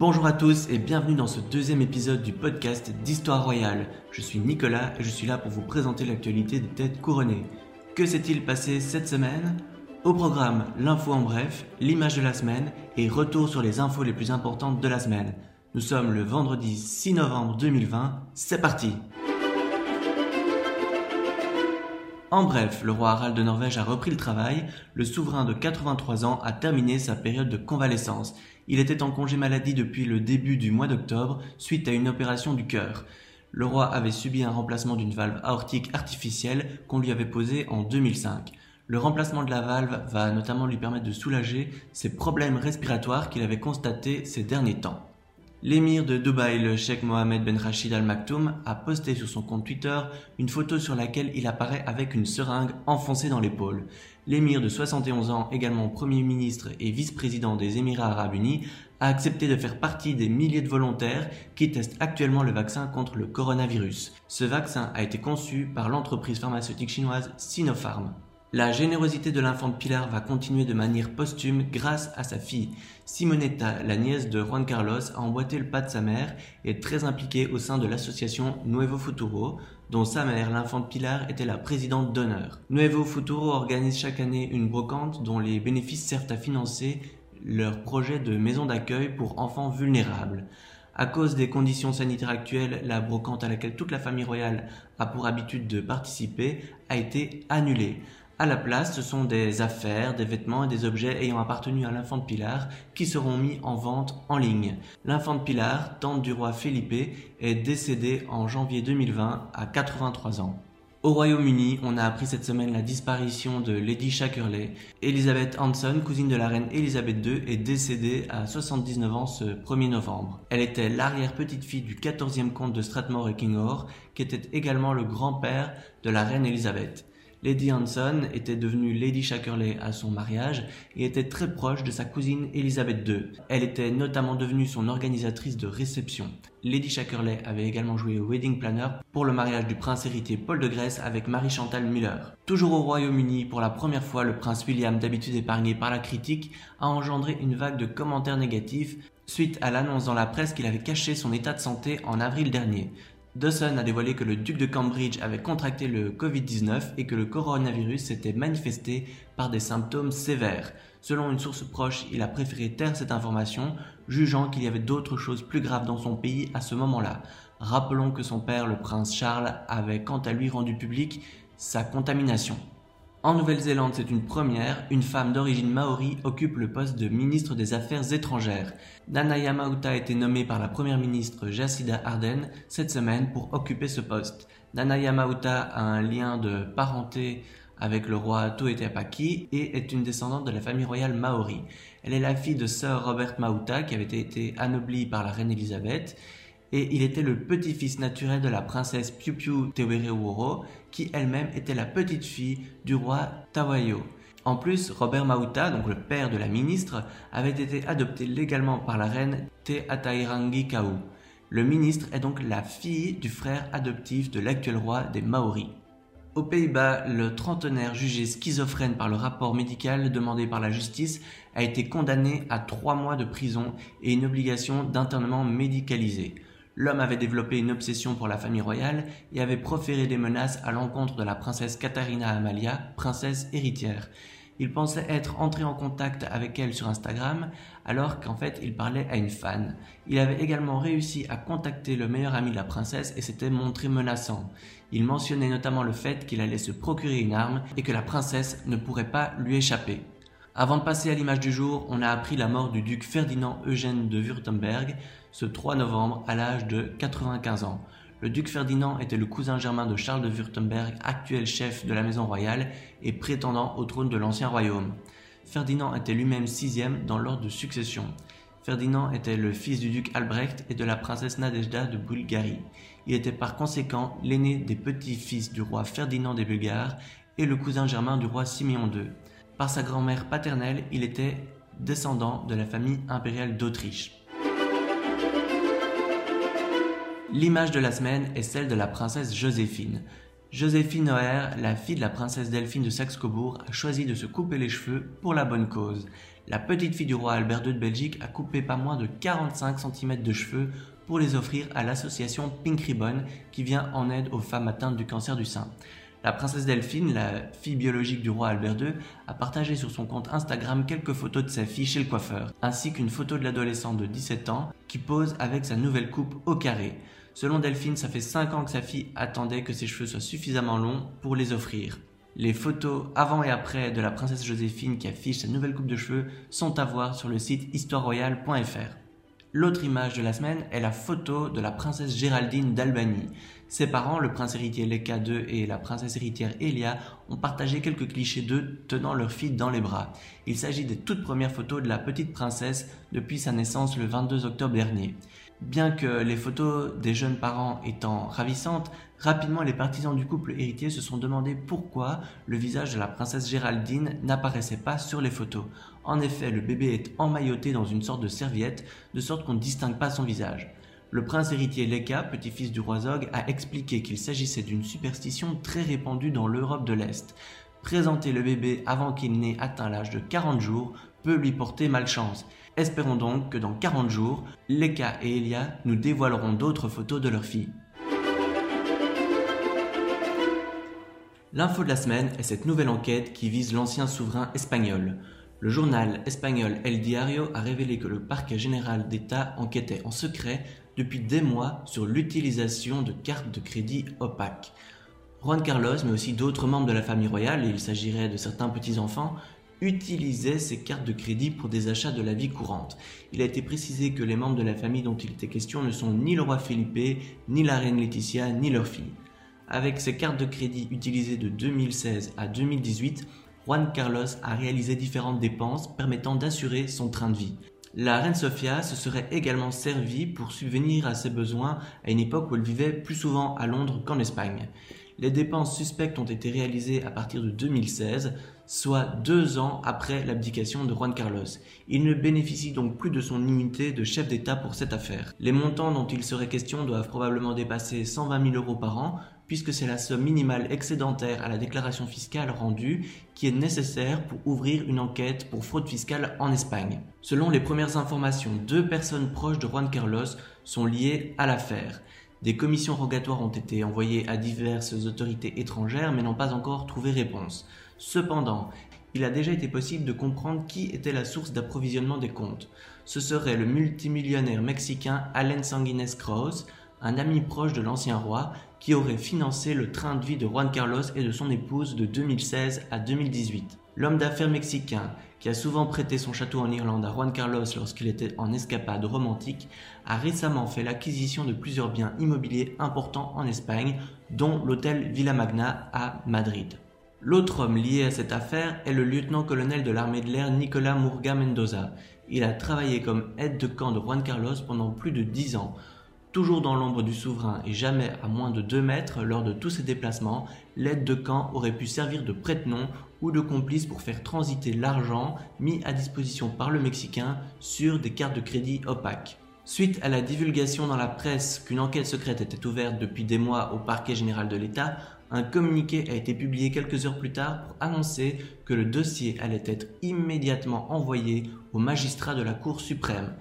Bonjour à tous et bienvenue dans ce deuxième épisode du podcast d'Histoire Royale. Je suis Nicolas et je suis là pour vous présenter l'actualité des têtes couronnées. Que s'est-il passé cette semaine? Au programme, l'info en bref, l'image de la semaine et retour sur les infos les plus importantes de la semaine. Nous sommes le vendredi 6 novembre 2020, c'est parti En bref, le roi Harald de Norvège a repris le travail, le souverain de 83 ans a terminé sa période de convalescence. Il était en congé maladie depuis le début du mois d'octobre suite à une opération du cœur. Le roi avait subi un remplacement d'une valve aortique artificielle qu'on lui avait posée en 2005. Le remplacement de la valve va notamment lui permettre de soulager ses problèmes respiratoires qu'il avait constatés ces derniers temps. L'émir de Dubaï, le cheikh Mohamed Ben Rachid Al Maktoum, a posté sur son compte Twitter une photo sur laquelle il apparaît avec une seringue enfoncée dans l'épaule. L'émir de 71 ans, également Premier ministre et vice-président des Émirats arabes unis, a accepté de faire partie des milliers de volontaires qui testent actuellement le vaccin contre le coronavirus. Ce vaccin a été conçu par l'entreprise pharmaceutique chinoise Sinopharm. La générosité de l'infant Pilar va continuer de manière posthume grâce à sa fille. Simonetta, la nièce de Juan Carlos, a emboîté le pas de sa mère et est très impliquée au sein de l'association Nuevo Futuro, dont sa mère, l'infante Pilar, était la présidente d'honneur. Nuevo Futuro organise chaque année une brocante dont les bénéfices servent à financer leur projet de maison d'accueil pour enfants vulnérables. À cause des conditions sanitaires actuelles, la brocante à laquelle toute la famille royale a pour habitude de participer a été annulée. À la place, ce sont des affaires, des vêtements et des objets ayant appartenu à l'infant de Pilar qui seront mis en vente en ligne. L'infant de Pilar, tante du roi Felipe, est décédée en janvier 2020 à 83 ans. Au Royaume-Uni, on a appris cette semaine la disparition de Lady Shackerley. Elizabeth Hanson, cousine de la reine Elizabeth II, est décédée à 79 ans ce 1er novembre. Elle était l'arrière-petite-fille du 14e comte de Strathmore et Kingaur, qui était également le grand-père de la reine Elizabeth. Lady Hanson était devenue Lady Shackerley à son mariage et était très proche de sa cousine Elizabeth II. Elle était notamment devenue son organisatrice de réception. Lady Shackerley avait également joué au wedding planner pour le mariage du prince héritier Paul de Grèce avec Marie-Chantal Muller. Toujours au Royaume-Uni, pour la première fois, le prince William, d'habitude épargné par la critique, a engendré une vague de commentaires négatifs suite à l'annonce dans la presse qu'il avait caché son état de santé en avril dernier. Dawson a dévoilé que le duc de Cambridge avait contracté le Covid-19 et que le coronavirus s'était manifesté par des symptômes sévères. Selon une source proche, il a préféré taire cette information, jugeant qu'il y avait d'autres choses plus graves dans son pays à ce moment-là. Rappelons que son père, le prince Charles, avait quant à lui rendu public sa contamination. En Nouvelle-Zélande, c'est une première, une femme d'origine maori occupe le poste de ministre des Affaires étrangères. Nana Yamauta a été nommée par la première ministre Jacinda Ardern cette semaine pour occuper ce poste. Nana Yamauta a un lien de parenté avec le roi Tuetapaki et est une descendante de la famille royale maori. Elle est la fille de Sir Robert Mauta qui avait été anobli par la reine Elisabeth et il était le petit-fils naturel de la princesse Piu Piu Tewereworo, qui elle-même était la petite-fille du roi Tawayo. En plus, Robert Mauta, donc le père de la ministre, avait été adopté légalement par la reine Te Atairangi Kau. Le ministre est donc la fille du frère adoptif de l'actuel roi des Maoris. Aux Pays-Bas, le trentenaire jugé schizophrène par le rapport médical demandé par la justice a été condamné à trois mois de prison et une obligation d'internement médicalisé. L'homme avait développé une obsession pour la famille royale et avait proféré des menaces à l'encontre de la princesse Katharina Amalia, princesse héritière. Il pensait être entré en contact avec elle sur Instagram alors qu'en fait il parlait à une fan. Il avait également réussi à contacter le meilleur ami de la princesse et s'était montré menaçant. Il mentionnait notamment le fait qu'il allait se procurer une arme et que la princesse ne pourrait pas lui échapper. Avant de passer à l'image du jour, on a appris la mort du duc Ferdinand Eugène de Württemberg, ce 3 novembre à l'âge de 95 ans. Le duc Ferdinand était le cousin germain de Charles de Württemberg, actuel chef de la maison royale et prétendant au trône de l'ancien royaume. Ferdinand était lui-même sixième dans l'ordre de succession. Ferdinand était le fils du duc Albrecht et de la princesse Nadejda de Bulgarie. Il était par conséquent l'aîné des petits-fils du roi Ferdinand des Bulgares et le cousin germain du roi Siméon II. Par sa grand-mère paternelle, il était descendant de la famille impériale d'Autriche. L'image de la semaine est celle de la princesse Joséphine. Joséphine Noer, la fille de la princesse Delphine de Saxe-Cobourg, a choisi de se couper les cheveux pour la bonne cause. La petite fille du roi Albert II de Belgique a coupé pas moins de 45 cm de cheveux pour les offrir à l'association Pink Ribbon qui vient en aide aux femmes atteintes du cancer du sein. La princesse Delphine, la fille biologique du roi Albert II, a partagé sur son compte Instagram quelques photos de sa fille chez le coiffeur, ainsi qu'une photo de l'adolescente de 17 ans qui pose avec sa nouvelle coupe au carré. Selon Delphine, ça fait 5 ans que sa fille attendait que ses cheveux soient suffisamment longs pour les offrir. Les photos avant et après de la princesse Joséphine qui affiche sa nouvelle coupe de cheveux sont à voir sur le site histoireroyale.fr. L'autre image de la semaine est la photo de la princesse Géraldine d'Albanie. Ses parents, le prince héritier Leka II et la princesse héritière Elia, ont partagé quelques clichés d'eux tenant leur fille dans les bras. Il s'agit des toutes premières photos de la petite princesse depuis sa naissance le 22 octobre dernier. Bien que les photos des jeunes parents étant ravissantes, rapidement les partisans du couple héritier se sont demandé pourquoi le visage de la princesse Géraldine n'apparaissait pas sur les photos. En effet, le bébé est emmailloté dans une sorte de serviette, de sorte qu'on ne distingue pas son visage. Le prince héritier Leka, petit-fils du roi Zog, a expliqué qu'il s'agissait d'une superstition très répandue dans l'Europe de l'Est. Présenter le bébé avant qu'il n'ait atteint l'âge de 40 jours peut lui porter malchance. Espérons donc que dans 40 jours, Leka et Elia nous dévoileront d'autres photos de leur fille. L'info de la semaine est cette nouvelle enquête qui vise l'ancien souverain espagnol. Le journal espagnol El Diario a révélé que le parquet général d'État enquêtait en secret depuis des mois sur l'utilisation de cartes de crédit opaques. Juan Carlos, mais aussi d'autres membres de la famille royale, et il s'agirait de certains petits-enfants, utilisaient ces cartes de crédit pour des achats de la vie courante. Il a été précisé que les membres de la famille dont il était question ne sont ni le roi Felipe, ni la reine Laetitia, ni leur fille. Avec ces cartes de crédit utilisées de 2016 à 2018, Juan Carlos a réalisé différentes dépenses permettant d'assurer son train de vie. La reine Sofia se serait également servie pour subvenir à ses besoins à une époque où elle vivait plus souvent à Londres qu'en Espagne. Les dépenses suspectes ont été réalisées à partir de 2016, soit deux ans après l'abdication de Juan Carlos. Il ne bénéficie donc plus de son immunité de chef d'État pour cette affaire. Les montants dont il serait question doivent probablement dépasser 120 000 euros par an, puisque c'est la somme minimale excédentaire à la déclaration fiscale rendue qui est nécessaire pour ouvrir une enquête pour fraude fiscale en Espagne. Selon les premières informations, deux personnes proches de Juan Carlos sont liées à l'affaire. Des commissions rogatoires ont été envoyées à diverses autorités étrangères mais n'ont pas encore trouvé réponse. Cependant, il a déjà été possible de comprendre qui était la source d'approvisionnement des comptes. Ce serait le multimillionnaire mexicain Allen Sanguines Cross, un ami proche de l'ancien roi, qui aurait financé le train de vie de Juan Carlos et de son épouse de 2016 à 2018. L'homme d'affaires mexicain, qui a souvent prêté son château en Irlande à Juan Carlos lorsqu'il était en escapade romantique, a récemment fait l'acquisition de plusieurs biens immobiliers importants en Espagne, dont l'hôtel Villa Magna à Madrid. L'autre homme lié à cette affaire est le lieutenant-colonel de l'armée de l'air Nicolas Murga Mendoza. Il a travaillé comme aide de camp de Juan Carlos pendant plus de dix ans. Toujours dans l'ombre du souverain et jamais à moins de 2 mètres lors de tous ses déplacements, l'aide de camp aurait pu servir de prête-nom ou de complice pour faire transiter l'argent mis à disposition par le Mexicain sur des cartes de crédit opaques. Suite à la divulgation dans la presse qu'une enquête secrète était ouverte depuis des mois au parquet général de l'État, un communiqué a été publié quelques heures plus tard pour annoncer que le dossier allait être immédiatement envoyé au magistrat de la Cour suprême.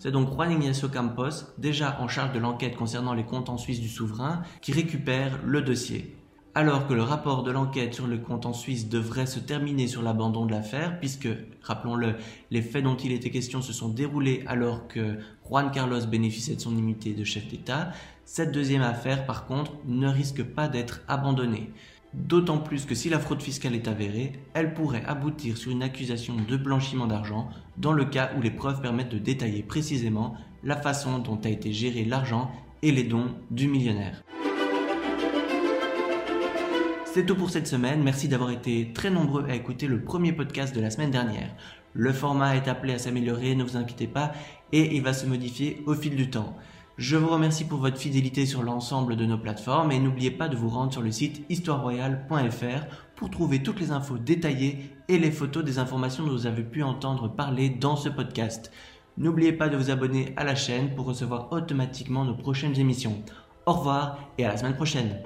C'est donc Juan Ignacio Campos, déjà en charge de l'enquête concernant les comptes en Suisse du souverain, qui récupère le dossier. Alors que le rapport de l'enquête sur le compte en Suisse devrait se terminer sur l'abandon de l'affaire, puisque, rappelons-le, les faits dont il était question se sont déroulés alors que Juan Carlos bénéficiait de son immunité de chef d'État, cette deuxième affaire, par contre, ne risque pas d'être abandonnée. D'autant plus que si la fraude fiscale est avérée, elle pourrait aboutir sur une accusation de blanchiment d'argent dans le cas où les preuves permettent de détailler précisément la façon dont a été géré l'argent et les dons du millionnaire. C'est tout pour cette semaine, merci d'avoir été très nombreux à écouter le premier podcast de la semaine dernière. Le format est appelé à s'améliorer, ne vous inquiétez pas, et il va se modifier au fil du temps. Je vous remercie pour votre fidélité sur l'ensemble de nos plateformes et n'oubliez pas de vous rendre sur le site histoireroyale.fr pour trouver toutes les infos détaillées et les photos des informations dont vous avez pu entendre parler dans ce podcast. N'oubliez pas de vous abonner à la chaîne pour recevoir automatiquement nos prochaines émissions. Au revoir et à la semaine prochaine.